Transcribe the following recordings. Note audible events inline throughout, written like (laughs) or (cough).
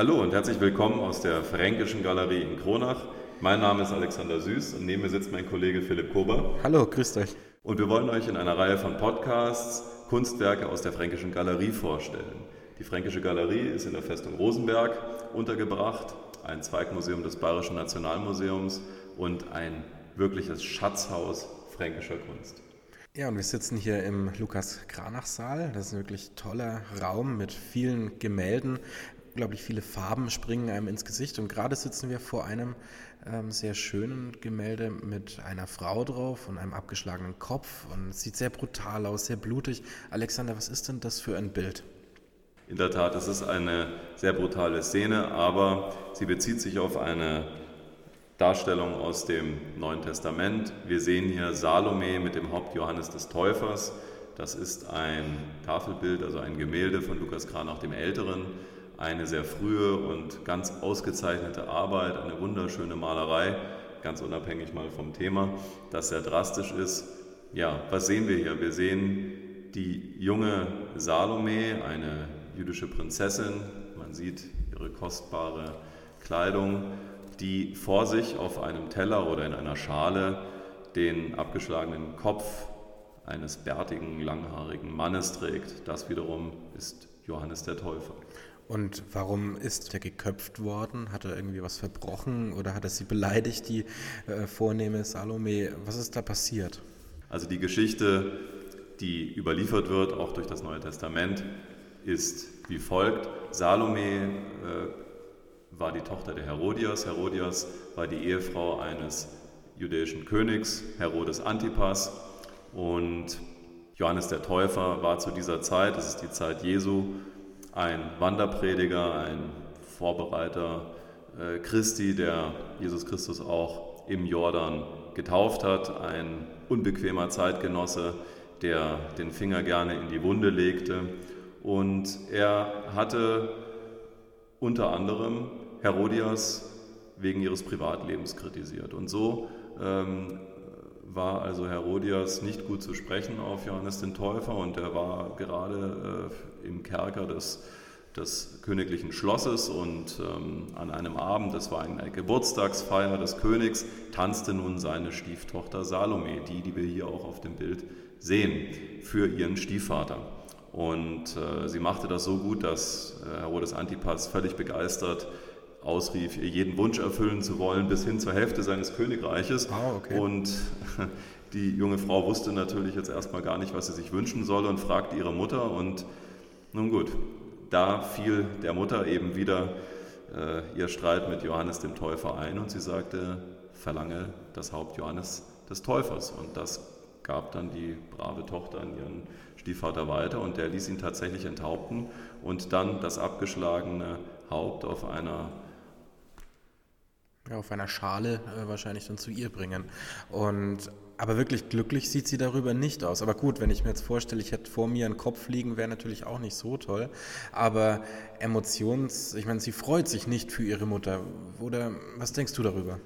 Hallo und herzlich willkommen aus der Fränkischen Galerie in Kronach. Mein Name ist Alexander Süß und neben mir sitzt mein Kollege Philipp Kober. Hallo, grüßt euch. Und wir wollen euch in einer Reihe von Podcasts Kunstwerke aus der Fränkischen Galerie vorstellen. Die Fränkische Galerie ist in der Festung Rosenberg untergebracht, ein Zweigmuseum des Bayerischen Nationalmuseums und ein wirkliches Schatzhaus fränkischer Kunst. Ja, und wir sitzen hier im Lukas-Kranach-Saal. Das ist ein wirklich toller Raum mit vielen Gemälden. Unglaublich viele Farben springen einem ins Gesicht. Und gerade sitzen wir vor einem ähm, sehr schönen Gemälde mit einer Frau drauf und einem abgeschlagenen Kopf. Und es sieht sehr brutal aus, sehr blutig. Alexander, was ist denn das für ein Bild? In der Tat, es ist eine sehr brutale Szene, aber sie bezieht sich auf eine Darstellung aus dem Neuen Testament. Wir sehen hier Salome mit dem Haupt Johannes des Täufers. Das ist ein Tafelbild, also ein Gemälde von Lukas Kranach dem Älteren. Eine sehr frühe und ganz ausgezeichnete Arbeit, eine wunderschöne Malerei, ganz unabhängig mal vom Thema, das sehr drastisch ist. Ja, was sehen wir hier? Wir sehen die junge Salome, eine jüdische Prinzessin. Man sieht ihre kostbare Kleidung, die vor sich auf einem Teller oder in einer Schale den abgeschlagenen Kopf eines bärtigen, langhaarigen Mannes trägt. Das wiederum ist Johannes der Täufer. Und warum ist er geköpft worden? Hat er irgendwie was verbrochen oder hat er sie beleidigt, die äh, vornehme Salome? Was ist da passiert? Also die Geschichte, die überliefert wird, auch durch das Neue Testament, ist wie folgt. Salome äh, war die Tochter der Herodias. Herodias war die Ehefrau eines jüdischen Königs, Herodes Antipas. Und Johannes der Täufer war zu dieser Zeit, das ist die Zeit Jesu, ein Wanderprediger, ein Vorbereiter äh, Christi, der Jesus Christus auch im Jordan getauft hat, ein unbequemer Zeitgenosse, der den Finger gerne in die Wunde legte und er hatte unter anderem Herodias wegen ihres Privatlebens kritisiert. Und so ähm, war also Herodias nicht gut zu sprechen auf Johannes den Täufer und er war gerade äh, im Kerker des, des königlichen Schlosses und ähm, an einem Abend, das war eine Geburtstagsfeier des Königs, tanzte nun seine Stieftochter Salome, die, die wir hier auch auf dem Bild sehen, für ihren Stiefvater. Und äh, sie machte das so gut, dass äh, Herodes Antipas völlig begeistert ausrief, ihr jeden Wunsch erfüllen zu wollen, bis hin zur Hälfte seines Königreiches. Oh, okay. Und (laughs) die junge Frau wusste natürlich jetzt erstmal gar nicht, was sie sich wünschen solle und fragte ihre Mutter. Und nun gut, da fiel der Mutter eben wieder äh, ihr Streit mit Johannes dem Täufer ein und sie sagte, verlange das Haupt Johannes des Täufers. Und das gab dann die brave Tochter an ihren Stiefvater weiter und der ließ ihn tatsächlich enthaupten und dann das abgeschlagene Haupt auf einer ja, auf einer Schale äh, wahrscheinlich dann zu ihr bringen. Und aber wirklich glücklich sieht sie darüber nicht aus. Aber gut, wenn ich mir jetzt vorstelle, ich hätte vor mir einen Kopf liegen, wäre natürlich auch nicht so toll. Aber Emotions, ich meine, sie freut sich nicht für ihre Mutter. Oder was denkst du darüber?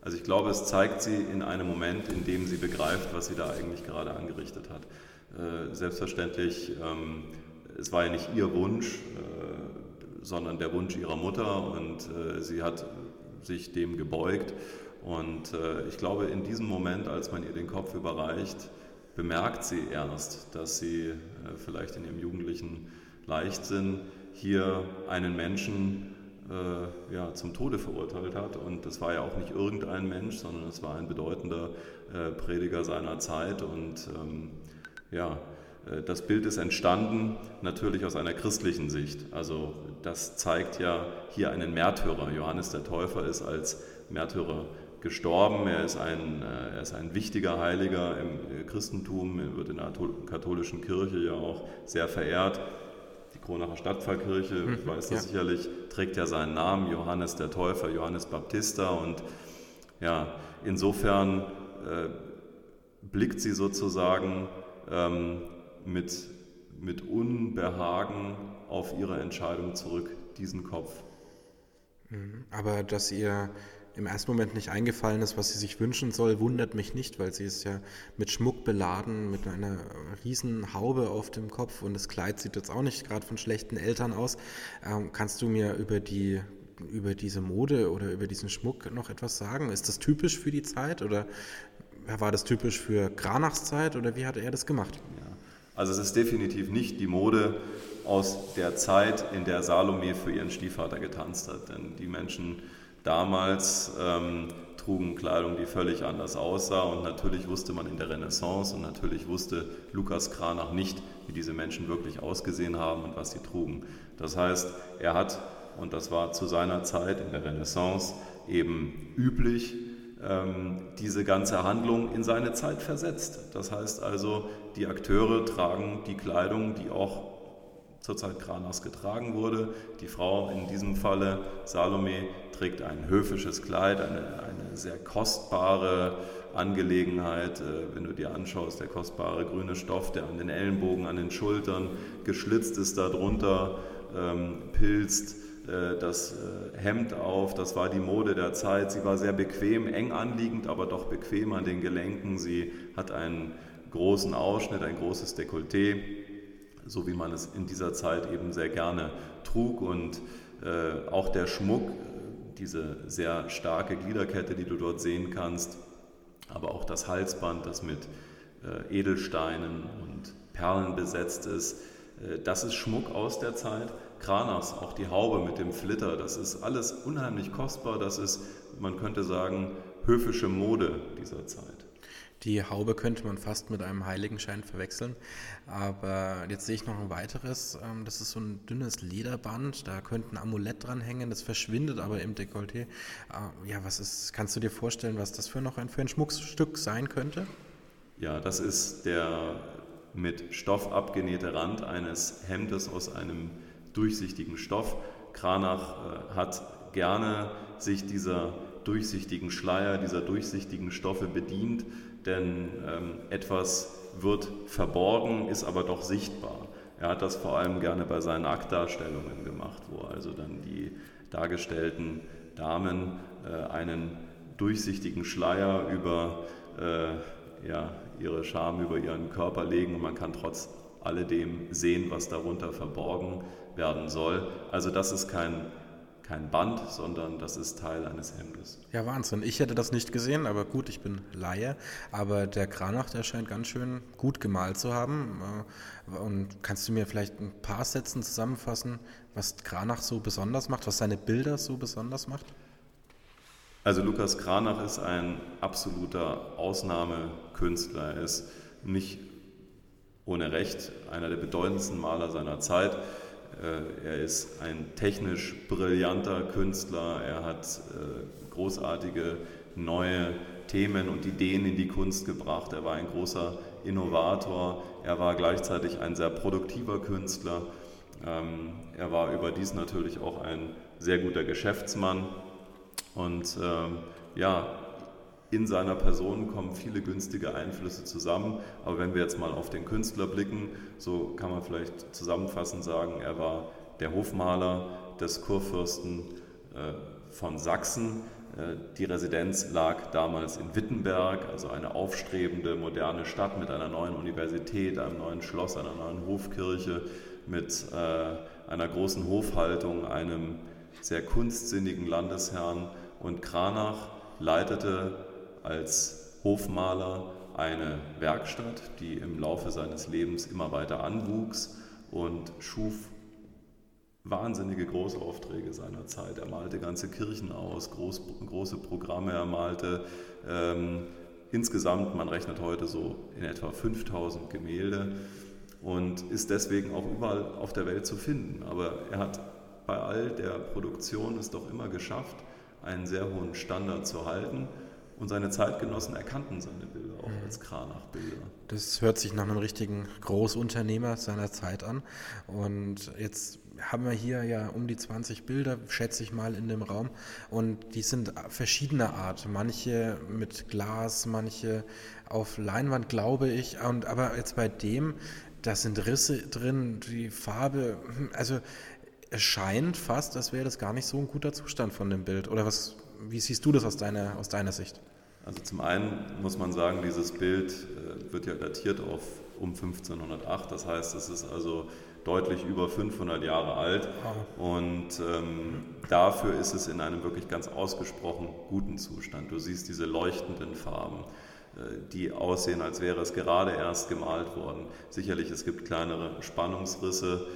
Also ich glaube, es zeigt sie in einem Moment, in dem sie begreift, was sie da eigentlich gerade angerichtet hat. Äh, selbstverständlich, ähm, es war ja nicht ihr Wunsch, äh, sondern der Wunsch ihrer Mutter und äh, sie hat sich dem gebeugt. Und ich glaube, in diesem Moment, als man ihr den Kopf überreicht, bemerkt sie erst, dass sie vielleicht in ihrem jugendlichen Leichtsinn hier einen Menschen äh, ja, zum Tode verurteilt hat. Und das war ja auch nicht irgendein Mensch, sondern es war ein bedeutender äh, Prediger seiner Zeit. Und ähm, ja, äh, das Bild ist entstanden natürlich aus einer christlichen Sicht. Also das zeigt ja hier einen Märtyrer. Johannes der Täufer ist als Märtyrer gestorben. Er ist ein, äh, er ist ein wichtiger Heiliger im äh, Christentum, er wird in der katholischen Kirche ja auch sehr verehrt. Kronacher Stadtpfarrkirche, mhm, ich weiß das ja. sicherlich, trägt ja seinen Namen, Johannes der Täufer, Johannes Baptista. Und ja, insofern äh, blickt sie sozusagen ähm, mit, mit Unbehagen auf ihre Entscheidung zurück, diesen Kopf. Mhm, aber dass ihr im ersten Moment nicht eingefallen ist, was sie sich wünschen soll, wundert mich nicht, weil sie ist ja mit Schmuck beladen, mit einer riesen Haube auf dem Kopf und das Kleid sieht jetzt auch nicht gerade von schlechten Eltern aus. Ähm, kannst du mir über die über diese Mode oder über diesen Schmuck noch etwas sagen? Ist das typisch für die Zeit oder war das typisch für Granachs Zeit oder wie hat er das gemacht? Ja. Also es ist definitiv nicht die Mode aus der Zeit, in der Salome für ihren Stiefvater getanzt hat. Denn die Menschen damals ähm, trugen Kleidung, die völlig anders aussah. Und natürlich wusste man in der Renaissance und natürlich wusste Lukas Kranach nicht, wie diese Menschen wirklich ausgesehen haben und was sie trugen. Das heißt, er hat und das war zu seiner Zeit in der Renaissance eben üblich, ähm, diese ganze Handlung in seine Zeit versetzt. Das heißt also, die Akteure tragen die Kleidung, die auch zur Zeit Kranas getragen wurde. Die Frau in diesem Falle, Salome, trägt ein höfisches Kleid, eine, eine sehr kostbare Angelegenheit. Äh, wenn du dir anschaust, der kostbare grüne Stoff, der an den Ellenbogen, an den Schultern geschlitzt ist, darunter ähm, pilzt äh, das äh, Hemd auf, das war die Mode der Zeit. Sie war sehr bequem, eng anliegend, aber doch bequem an den Gelenken. Sie hat einen großen Ausschnitt, ein großes Dekolleté, so wie man es in dieser Zeit eben sehr gerne trug. Und auch der Schmuck, diese sehr starke Gliederkette, die du dort sehen kannst, aber auch das Halsband, das mit Edelsteinen und Perlen besetzt ist, das ist Schmuck aus der Zeit. Kranas, auch die Haube mit dem Flitter, das ist alles unheimlich kostbar. Das ist, man könnte sagen, höfische Mode dieser Zeit. Die Haube könnte man fast mit einem Heiligenschein verwechseln. Aber jetzt sehe ich noch ein weiteres. Ähm, das ist so ein dünnes Lederband. Da könnte ein Amulett dran hängen. Das verschwindet aber im Dekolleté. Äh, ja, was ist, kannst du dir vorstellen, was das für noch ein, für ein Schmuckstück sein könnte? Ja, das ist der mit Stoff abgenähte Rand eines Hemdes aus einem durchsichtigen Stoff. Kranach äh, hat gerne sich dieser durchsichtigen Schleier, dieser durchsichtigen Stoffe bedient, denn ähm, etwas wird verborgen, ist aber doch sichtbar. Er hat das vor allem gerne bei seinen Aktdarstellungen gemacht, wo also dann die dargestellten Damen äh, einen durchsichtigen Schleier über äh, ja, ihre Scham, über ihren Körper legen und man kann trotz alledem sehen, was darunter verborgen werden soll. Also das ist kein, kein Band, sondern das ist Teil eines Hemdes. Ja, Wahnsinn. Ich hätte das nicht gesehen, aber gut, ich bin Laie. Aber der Kranach, der scheint ganz schön gut gemalt zu haben. Äh, und kannst du mir vielleicht ein paar Sätzen zusammenfassen, was Kranach so besonders macht, was seine Bilder so besonders macht? Also Lukas Kranach ist ein absoluter Ausnahmekünstler. Er ist nicht ohne Recht einer der bedeutendsten Maler seiner Zeit. Äh, er ist ein technisch brillanter Künstler. Er hat äh, großartige neue Themen und Ideen in die Kunst gebracht. Er war ein großer Innovator. Er war gleichzeitig ein sehr produktiver Künstler. Ähm, er war überdies natürlich auch ein sehr guter Geschäftsmann. Und ähm, ja, in seiner Person kommen viele günstige Einflüsse zusammen. Aber wenn wir jetzt mal auf den Künstler blicken, so kann man vielleicht zusammenfassend sagen, er war der Hofmaler des Kurfürsten äh, von Sachsen. Äh, die Residenz lag damals in Wittenberg, also eine aufstrebende, moderne Stadt mit einer neuen Universität, einem neuen Schloss, einer neuen Hofkirche, mit äh, einer großen Hofhaltung, einem sehr kunstsinnigen Landesherrn. Und Kranach leitete als Hofmaler eine Werkstatt, die im Laufe seines Lebens immer weiter anwuchs und schuf wahnsinnige Großaufträge seiner Zeit. Er malte ganze Kirchen aus, groß, große Programme, er malte ähm, insgesamt, man rechnet heute so in etwa 5000 Gemälde und ist deswegen auch überall auf der Welt zu finden. Aber er hat bei all der Produktion es doch immer geschafft, einen sehr hohen Standard zu halten und seine Zeitgenossen erkannten seine Bilder auch mhm. als Kranach-Bilder. Das hört sich nach einem richtigen Großunternehmer seiner Zeit an. Und jetzt haben wir hier ja um die 20 Bilder, schätze ich mal, in dem Raum. Und die sind verschiedener Art. Manche mit Glas, manche auf Leinwand, glaube ich. Und, aber jetzt bei dem, da sind Risse drin, die Farbe, hm, also es scheint fast, als wäre das gar nicht so ein guter Zustand von dem Bild. Oder was, wie siehst du das aus deiner, aus deiner Sicht? Also zum einen muss man sagen, dieses Bild äh, wird ja datiert auf um 1508. Das heißt, es ist also deutlich über 500 Jahre alt. Und ähm, dafür ist es in einem wirklich ganz ausgesprochen guten Zustand. Du siehst diese leuchtenden Farben äh, die aussehen, als wäre es gerade erst gemalt worden. Sicherlich, es gibt kleinere Spannungsrisse,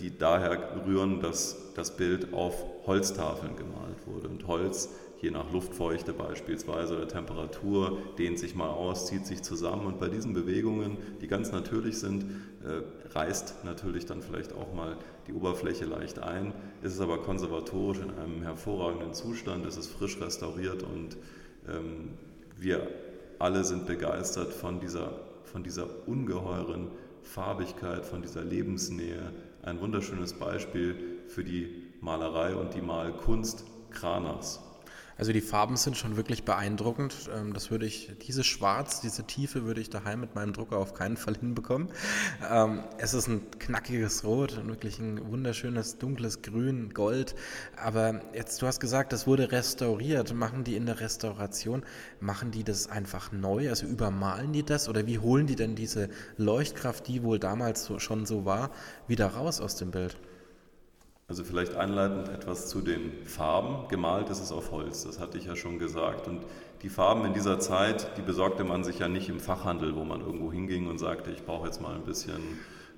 die daher rühren, dass das Bild auf Holztafeln gemalt wurde. Und Holz je nach Luftfeuchte beispielsweise oder Temperatur, dehnt sich mal aus, zieht sich zusammen und bei diesen Bewegungen, die ganz natürlich sind, äh, reißt natürlich dann vielleicht auch mal die Oberfläche leicht ein. Ist es aber konservatorisch in einem hervorragenden Zustand, ist es frisch restauriert und ähm, wir alle sind begeistert von dieser, von dieser ungeheuren Farbigkeit, von dieser Lebensnähe. Ein wunderschönes Beispiel für die Malerei und die Malkunst Kranachs. Also die Farben sind schon wirklich beeindruckend. Ähm, das würde ich, dieses Schwarz, diese Tiefe würde ich daheim mit meinem Drucker auf keinen Fall (laughs) hinbekommen. Ähm, es ist ein knackiges Rot und wirklich ein wunderschönes dunkles Grün, Gold. Aber jetzt, du hast gesagt, das wurde restauriert. Machen die in der Restauration, machen die das einfach neu? Also übermalen die das? Oder wie holen die denn diese Leuchtkraft, die wohl damals schon so war, wieder raus aus dem Bild? Also vielleicht einleitend etwas zu den Farben. Gemalt ist es auf Holz, das hatte ich ja schon gesagt. Und die Farben in dieser Zeit, die besorgte man sich ja nicht im Fachhandel, wo man irgendwo hinging und sagte, ich brauche jetzt mal ein bisschen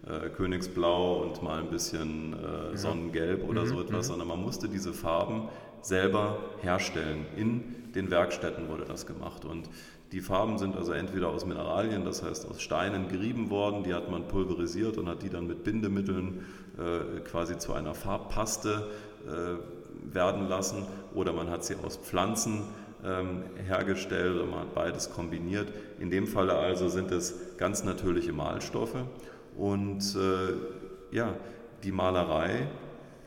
äh, Königsblau und mal ein bisschen äh, Sonnengelb oder mhm, so etwas, mhm. sondern man musste diese Farben selber herstellen. In den Werkstätten wurde das gemacht. Und die Farben sind also entweder aus Mineralien, das heißt aus Steinen gerieben worden, die hat man pulverisiert und hat die dann mit Bindemitteln äh, quasi zu einer Farbpaste äh, werden lassen oder man hat sie aus Pflanzen ähm, hergestellt oder man hat beides kombiniert. In dem Falle also sind es ganz natürliche Malstoffe und äh, ja, die Malerei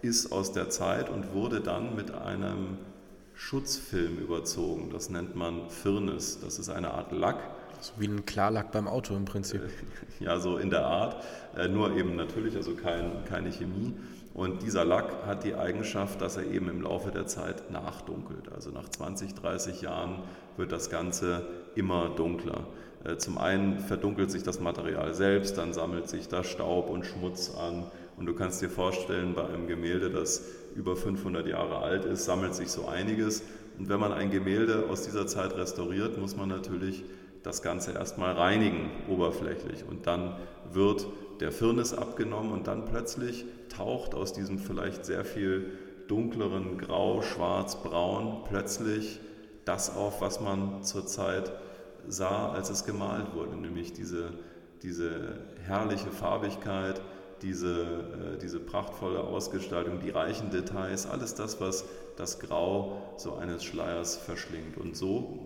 ist aus der Zeit und wurde dann mit einem Schutzfilm überzogen. Das nennt man Firnis. Das ist eine Art Lack, so wie ein Klarlack beim Auto im Prinzip. (laughs) Ja, so in der Art, äh, nur eben natürlich, also kein, keine Chemie. Und dieser Lack hat die Eigenschaft, dass er eben im Laufe der Zeit nachdunkelt. Also nach 20, 30 Jahren wird das Ganze immer dunkler. Äh, zum einen verdunkelt sich das Material selbst, dann sammelt sich da Staub und Schmutz an. Und du kannst dir vorstellen, bei einem Gemälde, das über 500 Jahre alt ist, sammelt sich so einiges. Und wenn man ein Gemälde aus dieser Zeit restauriert, muss man natürlich das Ganze erstmal reinigen, oberflächlich. Und dann wird der Firnis abgenommen und dann plötzlich taucht aus diesem vielleicht sehr viel dunkleren Grau, Schwarz, Braun plötzlich das auf, was man zurzeit sah, als es gemalt wurde, nämlich diese, diese herrliche Farbigkeit, diese, äh, diese prachtvolle Ausgestaltung, die reichen Details, alles das, was das Grau so eines Schleiers verschlingt. Und so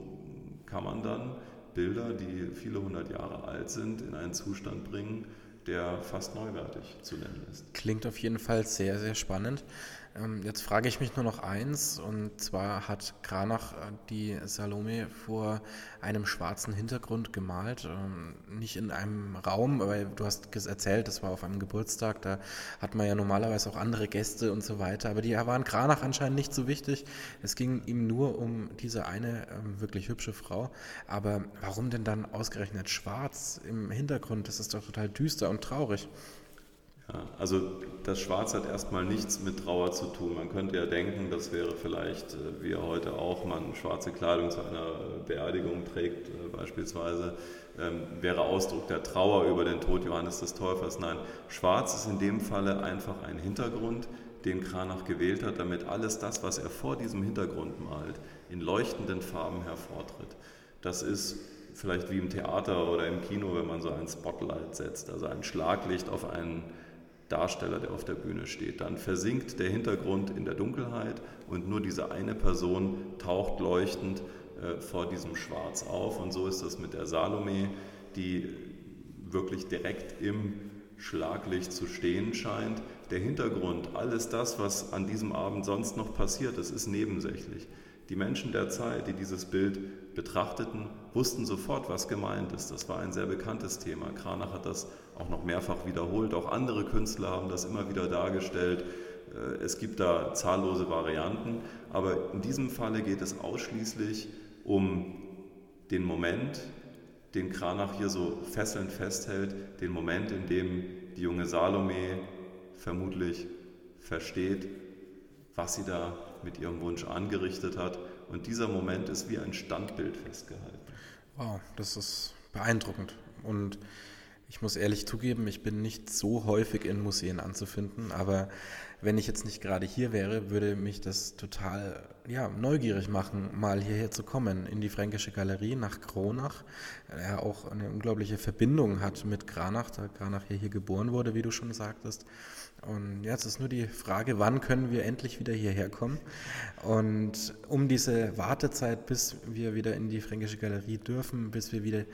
kann man dann Bilder, die viele hundert Jahre alt sind, in einen Zustand bringen, der fast neuwertig zu nennen ist. Klingt auf jeden Fall sehr, sehr spannend. Ähm, jetzt frage ich mich nur noch eins, und zwar hat Kranach äh, die Salome vor einem schwarzen Hintergrund gemalt, ähm, nicht in einem Raum, weil du hast erzählt, das war auf einem Geburtstag, da hat man ja normalerweise auch andere Gäste und so weiter, aber die waren Kranach anscheinend nicht so wichtig. Es ging ihm nur um diese eine ähm, wirklich hübsche Frau. Aber warum denn dann ausgerechnet schwarz im Hintergrund? Das ist doch total düster und traurig. Ja, also das Schwarz hat erstmal nichts mit Trauer zu tun. Man könnte ja denken, das wäre vielleicht, äh, wie heute auch, man schwarze Kleidung zu einer Beerdigung trägt äh, beispielsweise, ähm, wäre Ausdruck der Trauer über den Tod Johannes des Täufers. Nein, Schwarz ist in dem Falle einfach ein Hintergrund, den Kranach gewählt hat, damit alles das, was er vor diesem Hintergrund malt, in leuchtenden Farben hervortritt. Das ist vielleicht wie im Theater oder im Kino, wenn man so ein Spotlight setzt, also ein Schlaglicht auf einen Darsteller, der auf der Bühne steht. Dann versinkt der Hintergrund in der Dunkelheit und nur diese eine Person taucht leuchtend äh, vor diesem Schwarz auf. Und so ist das mit der Salome, die wirklich direkt im Schlaglicht zu stehen scheint. Der Hintergrund, alles das, was an diesem Abend sonst noch passiert ist, ist nebensächlich. Die Menschen der Zeit, die dieses Bild betrachteten, wussten sofort, was gemeint ist. Das war ein sehr bekanntes Thema. Kranach hat das auch noch mehrfach wiederholt. Auch andere Künstler haben das immer wieder dargestellt. Äh, es gibt da zahllose Varianten, aber in diesem Falle geht es ausschließlich um den Moment, den Kranach hier so fesselnd festhält, den Moment, in dem die junge Salome vermutlich versteht, was sie da mit ihrem Wunsch angerichtet hat. Und dieser Moment ist wie ein Standbild festgehalten. Wow, das ist beeindruckend. Und ich muss ehrlich zugeben, ich bin nicht so häufig in Museen anzufinden, aber wenn ich jetzt nicht gerade hier wäre, würde mich das total ja, neugierig machen, mal hierher zu kommen, in die Fränkische Galerie nach Kronach. Er auch eine unglaubliche Verbindung hat mit Kranach, da Kranach hier, hier geboren wurde, wie du schon sagtest. Und jetzt ist nur die Frage, wann können wir endlich wieder hierher kommen? Und um diese Wartezeit, bis wir wieder in die Fränkische Galerie dürfen, bis wir wieder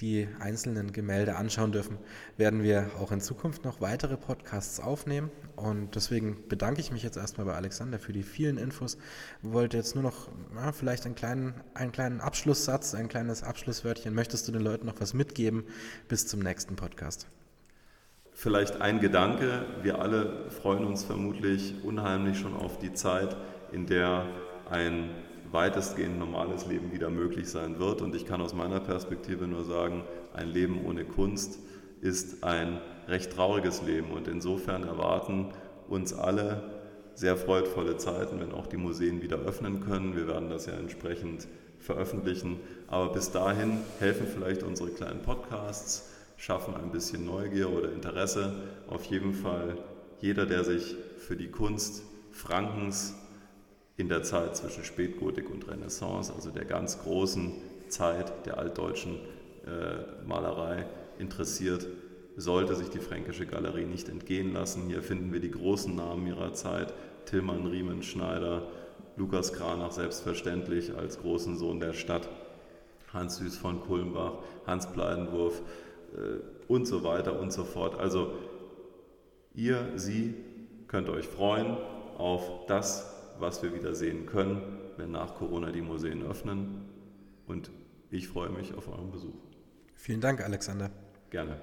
die einzelnen Gemälde anschauen dürfen, werden wir auch in Zukunft noch weitere Podcasts aufnehmen. Und deswegen bedanke ich mich jetzt erstmal bei Alexander für die vielen Infos. Wollte jetzt nur noch ja, vielleicht einen kleinen, einen kleinen Abschlusssatz, ein kleines Abschlusswörtchen. Möchtest du den Leuten noch was mitgeben bis zum nächsten Podcast? Vielleicht ein Gedanke. Wir alle freuen uns vermutlich unheimlich schon auf die Zeit, in der ein weitestgehend normales Leben wieder möglich sein wird. Und ich kann aus meiner Perspektive nur sagen, ein Leben ohne Kunst ist ein recht trauriges Leben. Und insofern erwarten uns alle sehr freudvolle Zeiten, wenn auch die Museen wieder öffnen können. Wir werden das ja entsprechend veröffentlichen. Aber bis dahin helfen vielleicht unsere kleinen Podcasts, schaffen ein bisschen Neugier oder Interesse. Auf jeden Fall jeder, der sich für die Kunst Frankens in der Zeit zwischen Spätgotik und Renaissance, also der ganz großen Zeit der altdeutschen äh, Malerei, interessiert, sollte sich die Fränkische Galerie nicht entgehen lassen. Hier finden wir die großen Namen ihrer Zeit, Tillmann Riemenschneider, Lukas Kranach selbstverständlich als großen Sohn der Stadt, Hans Süß von Kulmbach, Hans Bleidenwurf äh, und so weiter und so fort. Also ihr, Sie könnt euch freuen auf das, was wir wieder sehen können, wenn nach Corona die Museen öffnen. Und ich freue mich auf euren Besuch. Vielen Dank, Alexander. Gerne.